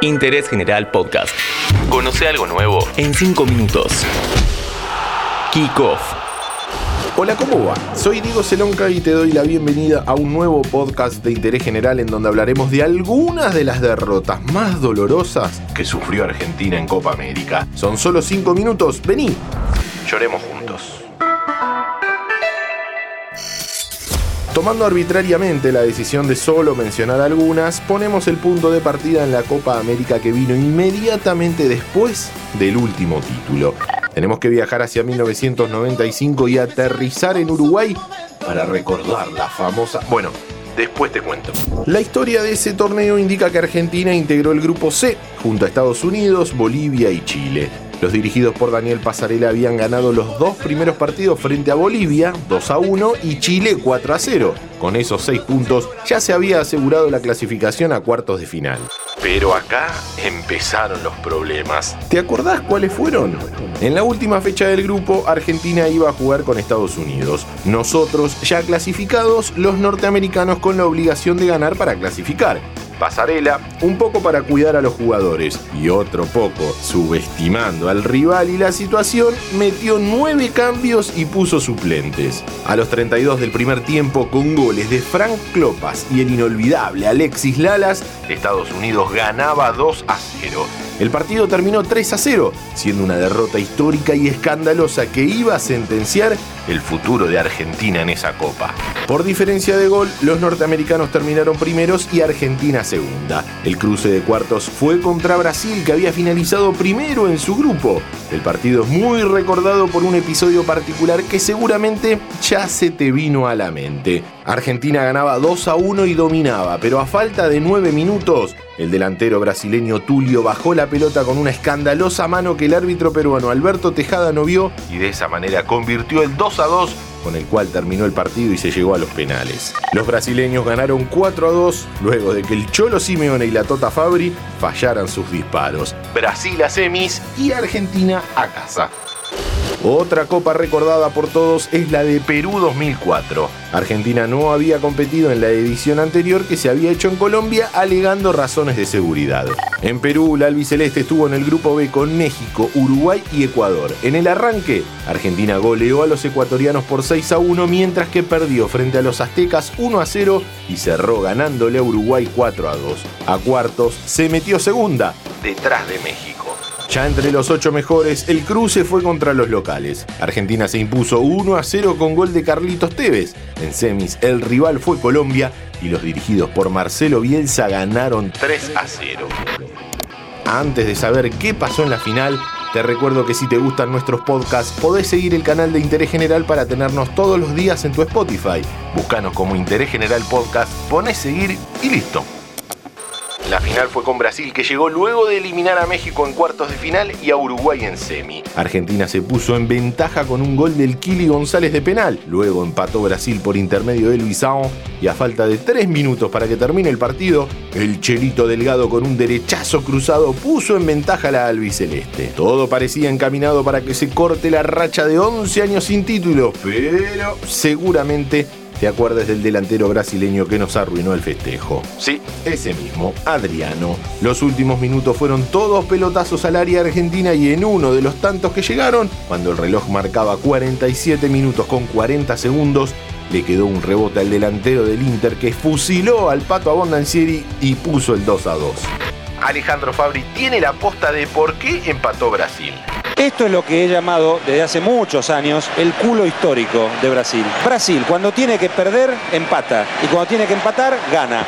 Interés General Podcast. Conoce algo nuevo en 5 minutos. Kick Off. Hola, ¿cómo va? Soy Diego Celonca y te doy la bienvenida a un nuevo podcast de interés general en donde hablaremos de algunas de las derrotas más dolorosas que sufrió Argentina en Copa América. Son solo 5 minutos, vení, lloremos juntos. Tomando arbitrariamente la decisión de solo mencionar algunas, ponemos el punto de partida en la Copa América que vino inmediatamente después del último título. Tenemos que viajar hacia 1995 y aterrizar en Uruguay para recordar la famosa... Bueno, después te cuento. La historia de ese torneo indica que Argentina integró el grupo C junto a Estados Unidos, Bolivia y Chile. Los dirigidos por Daniel Pasarela habían ganado los dos primeros partidos frente a Bolivia, 2 a 1, y Chile 4 a 0. Con esos seis puntos ya se había asegurado la clasificación a cuartos de final. Pero acá empezaron los problemas. ¿Te acordás cuáles fueron? En la última fecha del grupo, Argentina iba a jugar con Estados Unidos. Nosotros, ya clasificados, los norteamericanos con la obligación de ganar para clasificar. Pasarela, un poco para cuidar a los jugadores y otro poco subestimando al rival y la situación, metió nueve cambios y puso suplentes. A los 32 del primer tiempo, con goles de Frank Klopas y el inolvidable Alexis Lalas, Estados Unidos ganaba 2 a 0. El partido terminó 3 a 0, siendo una derrota histórica y escandalosa que iba a sentenciar el futuro de Argentina en esa copa. Por diferencia de gol, los norteamericanos terminaron primeros y Argentina segunda. El cruce de cuartos fue contra Brasil, que había finalizado primero en su grupo. El partido es muy recordado por un episodio particular que seguramente ya se te vino a la mente. Argentina ganaba 2 a 1 y dominaba, pero a falta de 9 minutos, el delantero brasileño Tulio bajó la pelota con una escandalosa mano que el árbitro peruano Alberto Tejada no vio y de esa manera convirtió el 2 a 2 con el cual terminó el partido y se llegó a los penales. Los brasileños ganaron 4 a 2 luego de que el Cholo Simeone y la Tota Fabri fallaran sus disparos. Brasil a semis y Argentina a casa. Otra copa recordada por todos es la de Perú 2004. Argentina no había competido en la edición anterior que se había hecho en Colombia alegando razones de seguridad. En Perú, la albiceleste estuvo en el grupo B con México, Uruguay y Ecuador. En el arranque, Argentina goleó a los ecuatorianos por 6 a 1 mientras que perdió frente a los aztecas 1 a 0 y cerró ganándole a Uruguay 4 a 2. A cuartos se metió segunda, detrás de México. Ya entre los ocho mejores, el cruce fue contra los locales. Argentina se impuso 1 a 0 con gol de Carlitos Tevez. En semis, el rival fue Colombia y los dirigidos por Marcelo Bielsa ganaron 3 a 0. Antes de saber qué pasó en la final, te recuerdo que si te gustan nuestros podcasts, podés seguir el canal de Interés General para tenernos todos los días en tu Spotify. Búscanos como Interés General Podcast, pones seguir y listo. La final fue con Brasil, que llegó luego de eliminar a México en cuartos de final y a Uruguay en semi. Argentina se puso en ventaja con un gol del Kili González de penal. Luego empató Brasil por intermedio de Luisao y a falta de tres minutos para que termine el partido, el Chelito Delgado con un derechazo cruzado puso en ventaja a la albiceleste. Todo parecía encaminado para que se corte la racha de 11 años sin título, pero seguramente te acuerdas del delantero brasileño que nos arruinó el festejo. Sí, ese mismo, Adriano. Los últimos minutos fueron todos pelotazos al área argentina y en uno de los tantos que llegaron, cuando el reloj marcaba 47 minutos con 40 segundos, le quedó un rebote al delantero del Inter que fusiló al Pato Abondancieri y puso el 2 a 2. Alejandro Fabri tiene la posta de por qué empató Brasil. Esto es lo que he llamado desde hace muchos años el culo histórico de Brasil. Brasil, cuando tiene que perder, empata. Y cuando tiene que empatar, gana.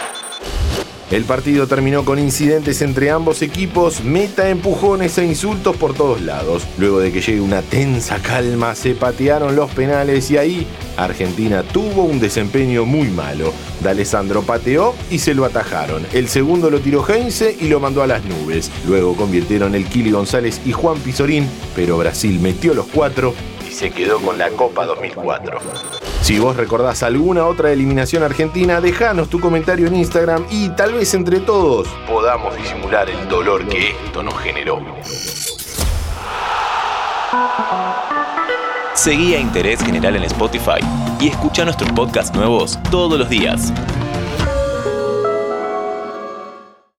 El partido terminó con incidentes entre ambos equipos, meta empujones e insultos por todos lados. Luego de que llegue una tensa calma, se patearon los penales y ahí Argentina tuvo un desempeño muy malo. D'Alessandro pateó y se lo atajaron. El segundo lo tiró Heinze y lo mandó a las nubes. Luego convirtieron el Kili González y Juan Pizorín, pero Brasil metió los cuatro y se quedó con la Copa 2004. Si vos recordás alguna otra eliminación argentina, dejanos tu comentario en Instagram y tal vez entre todos podamos disimular el dolor que esto nos generó. Seguí a Interés General en Spotify y escucha nuestros podcasts nuevos todos los días.